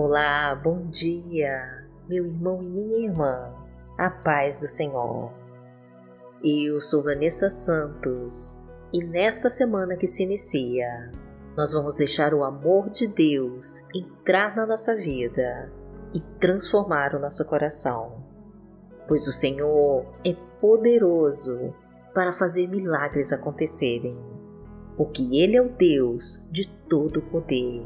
Olá, bom dia, meu irmão e minha irmã, a paz do Senhor. Eu sou Vanessa Santos e nesta semana que se inicia, nós vamos deixar o amor de Deus entrar na nossa vida e transformar o nosso coração, pois o Senhor é poderoso para fazer milagres acontecerem, porque Ele é o Deus de todo poder,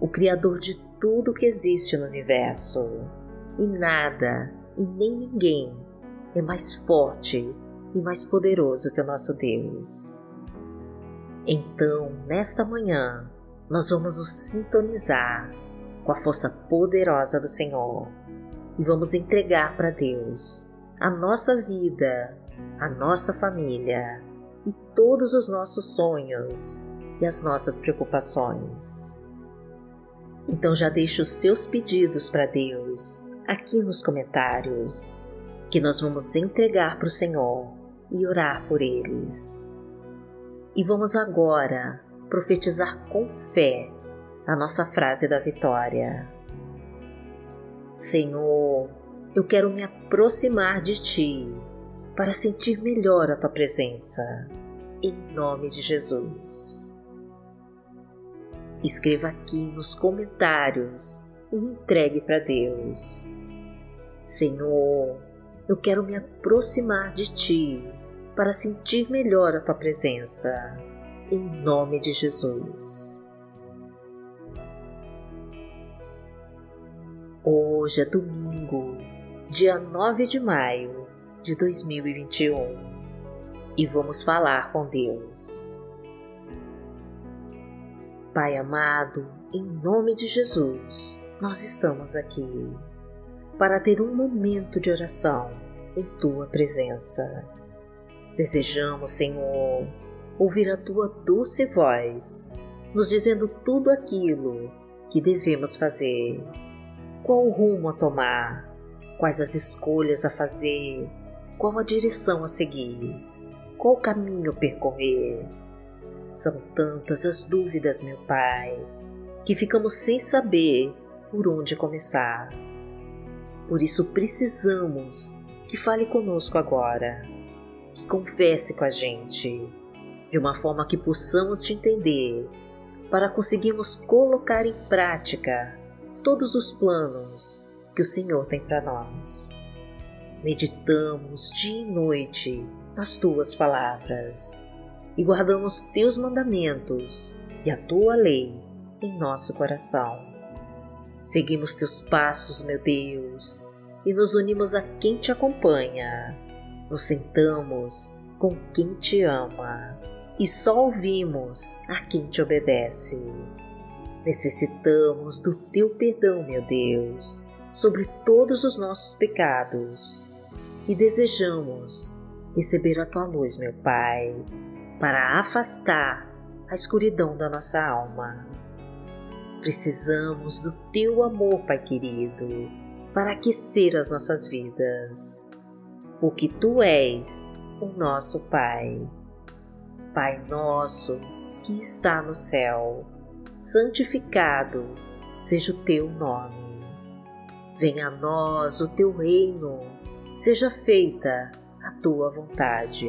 o Criador de tudo que existe no universo, e nada e nem ninguém é mais forte e mais poderoso que o nosso Deus. Então, nesta manhã, nós vamos nos sintonizar com a força poderosa do Senhor e vamos entregar para Deus a nossa vida, a nossa família e todos os nossos sonhos e as nossas preocupações. Então já deixe os seus pedidos para Deus aqui nos comentários, que nós vamos entregar para o Senhor e orar por eles. E vamos agora profetizar com fé a nossa frase da vitória. Senhor, eu quero me aproximar de Ti para sentir melhor a Tua presença, em nome de Jesus. Escreva aqui nos comentários e entregue para Deus. Senhor, eu quero me aproximar de Ti para sentir melhor a Tua presença, em nome de Jesus. Hoje é domingo, dia 9 de maio de 2021 e vamos falar com Deus. Pai amado, em nome de Jesus, nós estamos aqui para ter um momento de oração em Tua presença. Desejamos, Senhor, ouvir a Tua doce voz, nos dizendo tudo aquilo que devemos fazer, qual o rumo a tomar, quais as escolhas a fazer, qual a direção a seguir, qual o caminho percorrer são tantas as dúvidas, meu Pai, que ficamos sem saber por onde começar. Por isso precisamos que fale conosco agora, que converse com a gente, de uma forma que possamos te entender, para conseguirmos colocar em prática todos os planos que o Senhor tem para nós. Meditamos dia e noite nas tuas palavras e guardamos teus mandamentos e a tua lei em nosso coração. Seguimos teus passos, meu Deus, e nos unimos a quem te acompanha. Nos sentamos com quem te ama e só ouvimos a quem te obedece. Necessitamos do teu perdão, meu Deus, sobre todos os nossos pecados e desejamos receber a tua luz, meu Pai para afastar a escuridão da nossa alma. Precisamos do teu amor, Pai querido, para aquecer as nossas vidas, porque tu és o nosso Pai. Pai nosso que está no céu, santificado seja o teu nome. Venha a nós o teu reino, seja feita a tua vontade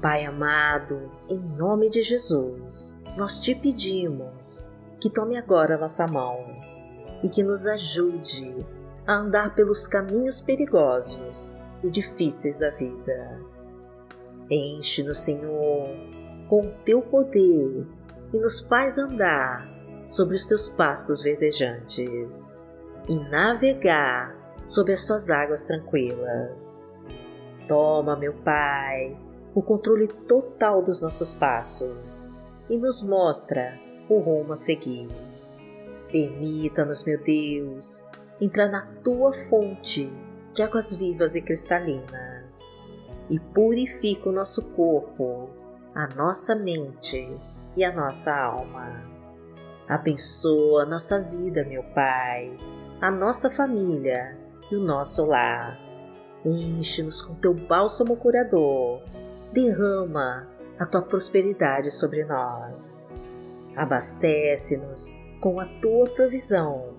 Pai amado, em nome de Jesus, nós te pedimos que tome agora nossa mão e que nos ajude a andar pelos caminhos perigosos e difíceis da vida. Enche-nos, Senhor, com o teu poder e nos faz andar sobre os teus pastos verdejantes e navegar sobre as tuas águas tranquilas. Toma, meu Pai, o controle total dos nossos passos e nos mostra o rumo a seguir. Permita-nos, meu Deus, entrar na tua fonte de águas vivas e cristalinas e purifica o nosso corpo, a nossa mente e a nossa alma. Abençoa a nossa vida, meu Pai, a nossa família e o nosso lar. Enche-nos com teu bálsamo curador. Derrama a tua prosperidade sobre nós. Abastece-nos com a tua provisão.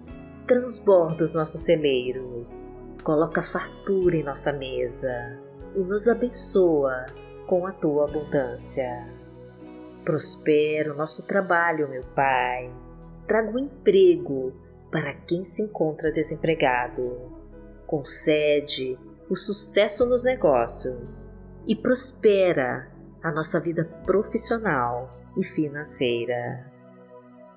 Transborda os nossos celeiros. Coloca fartura em nossa mesa e nos abençoa com a tua abundância. Prospera o nosso trabalho, meu Pai. Traga um emprego para quem se encontra desempregado. Concede o sucesso nos negócios e prospera a nossa vida profissional e financeira.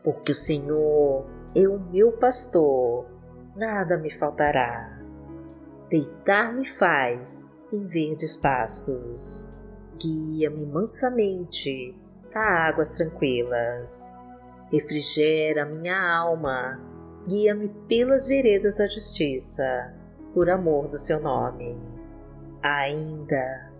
Porque o Senhor é o meu pastor, nada me faltará. Deitar-me faz em verdes pastos. Guia-me mansamente a águas tranquilas. Refrigera minha alma. Guia-me pelas veredas da justiça, por amor do seu nome. Ainda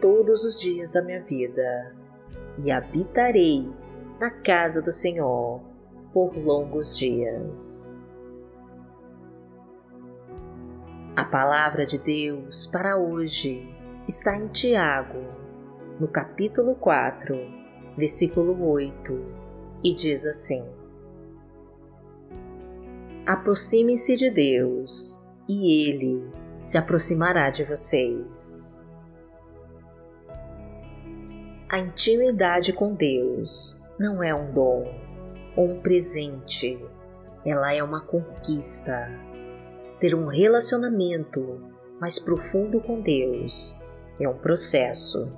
todos os dias da minha vida, e habitarei na casa do Senhor por longos dias. A palavra de Deus para hoje está em Tiago, no capítulo 4, versículo 8, e diz assim: Aproximem-se de Deus, e Ele se aproximará de vocês. A intimidade com Deus não é um dom ou um presente, ela é uma conquista ter um relacionamento mais profundo com Deus é um processo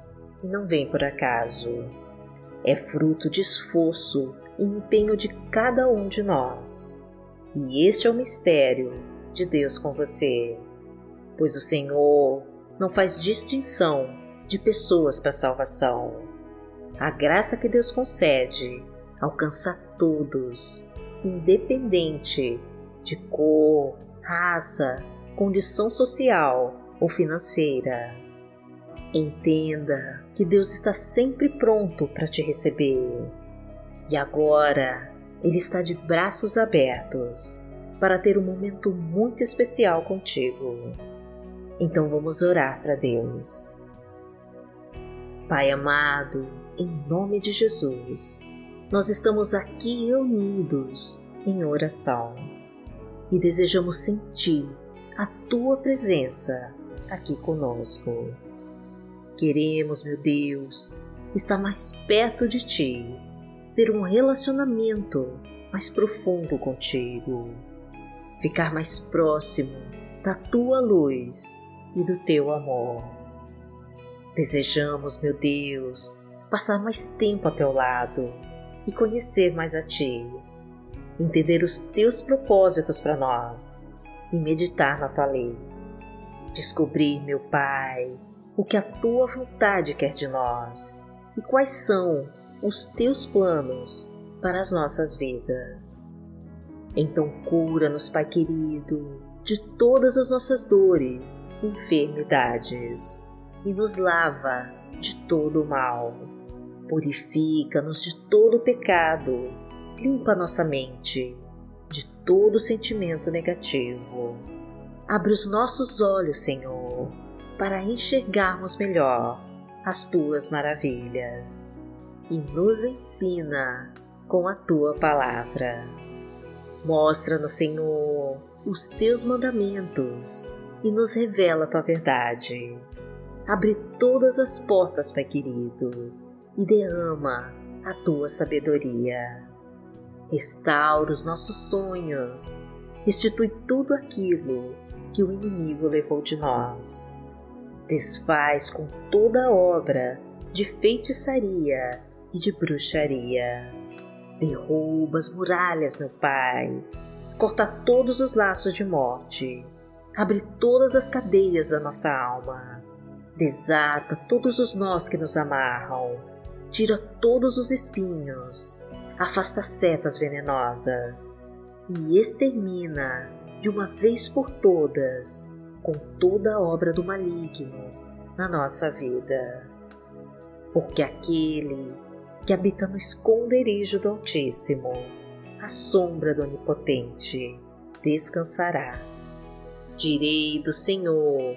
e não vem por acaso. É fruto de esforço e empenho de cada um de nós. E este é o mistério de Deus com você, pois o Senhor não faz distinção de pessoas para salvação. A graça que Deus concede alcança todos, independente de cor, raça, condição social ou financeira. Entenda que Deus está sempre pronto para te receber. E agora Ele está de braços abertos para ter um momento muito especial contigo. Então vamos orar para Deus. Pai amado, em nome de Jesus, nós estamos aqui reunidos em oração e desejamos sentir a tua presença aqui conosco. Queremos, meu Deus, estar mais perto de ti, ter um relacionamento mais profundo contigo, ficar mais próximo da tua luz e do teu amor. Desejamos, meu Deus, passar mais tempo ao teu lado e conhecer mais a ti entender os teus propósitos para nós e meditar na tua lei. Descobrir, meu Pai, o que a tua vontade quer de nós e quais são os teus planos para as nossas vidas. Então, cura-nos, Pai querido, de todas as nossas dores e enfermidades e nos lava de todo o mal. Purifica-nos de todo o pecado limpa nossa mente de todo sentimento negativo. Abre os nossos olhos, Senhor, para enxergarmos melhor as tuas maravilhas e nos ensina com a tua palavra. Mostra-nos, Senhor, os teus mandamentos e nos revela a tua verdade. Abre todas as portas, Pai querido, e derrama a tua sabedoria restaura os nossos sonhos, restitui tudo aquilo que o inimigo levou de nós. Desfaz com toda obra de feitiçaria e de bruxaria. Derruba as muralhas, meu Pai. Corta todos os laços de morte. Abre todas as cadeias da nossa alma. Desata todos os nós que nos amarram. Tira todos os espinhos. Afasta setas venenosas. E extermina, de uma vez por todas, com toda a obra do maligno na nossa vida. Porque aquele que habita no esconderijo do Altíssimo, a sombra do Onipotente, descansará. Direi do Senhor,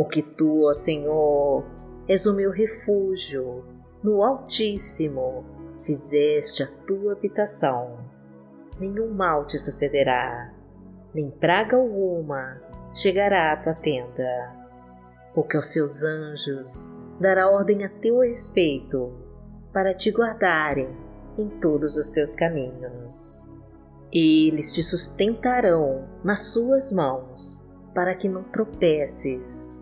Porque tu, ó Senhor, és o meu refúgio, no Altíssimo fizeste a tua habitação. Nenhum mal te sucederá, nem praga alguma chegará à tua tenda, porque aos seus anjos dará ordem a teu respeito, para te guardarem em todos os seus caminhos. Eles te sustentarão nas suas mãos, para que não tropeces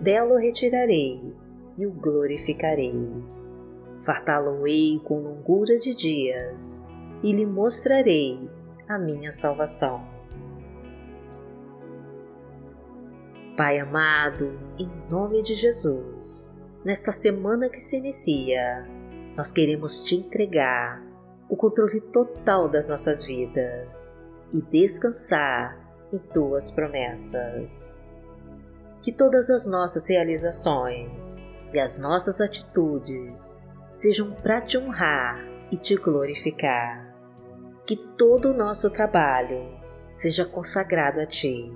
dela o retirarei e o glorificarei. Fartá-lo-ei com longura de dias e lhe mostrarei a minha salvação. Pai amado, em nome de Jesus, nesta semana que se inicia, nós queremos te entregar o controle total das nossas vidas e descansar em tuas promessas. Que todas as nossas realizações e as nossas atitudes sejam para te honrar e te glorificar. Que todo o nosso trabalho seja consagrado a ti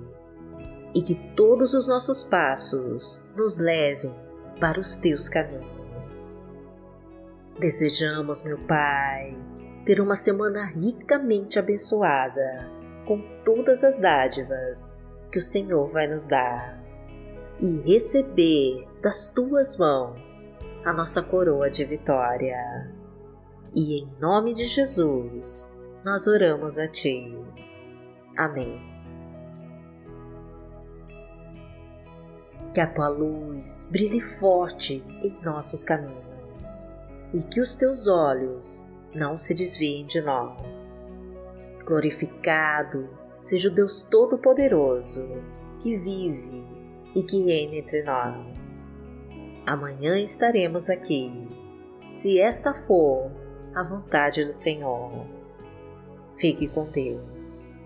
e que todos os nossos passos nos levem para os teus caminhos. Desejamos, meu Pai, ter uma semana ricamente abençoada com todas as dádivas que o Senhor vai nos dar e receber das tuas mãos a nossa coroa de vitória. E em nome de Jesus, nós oramos a Ti. Amém. Que a tua luz brilhe forte em nossos caminhos e que os teus olhos não se desviem de nós. Glorificado seja o Deus Todo-Poderoso que vive e que reina entre nós. Amanhã estaremos aqui, se esta for a vontade do Senhor. Fique com Deus.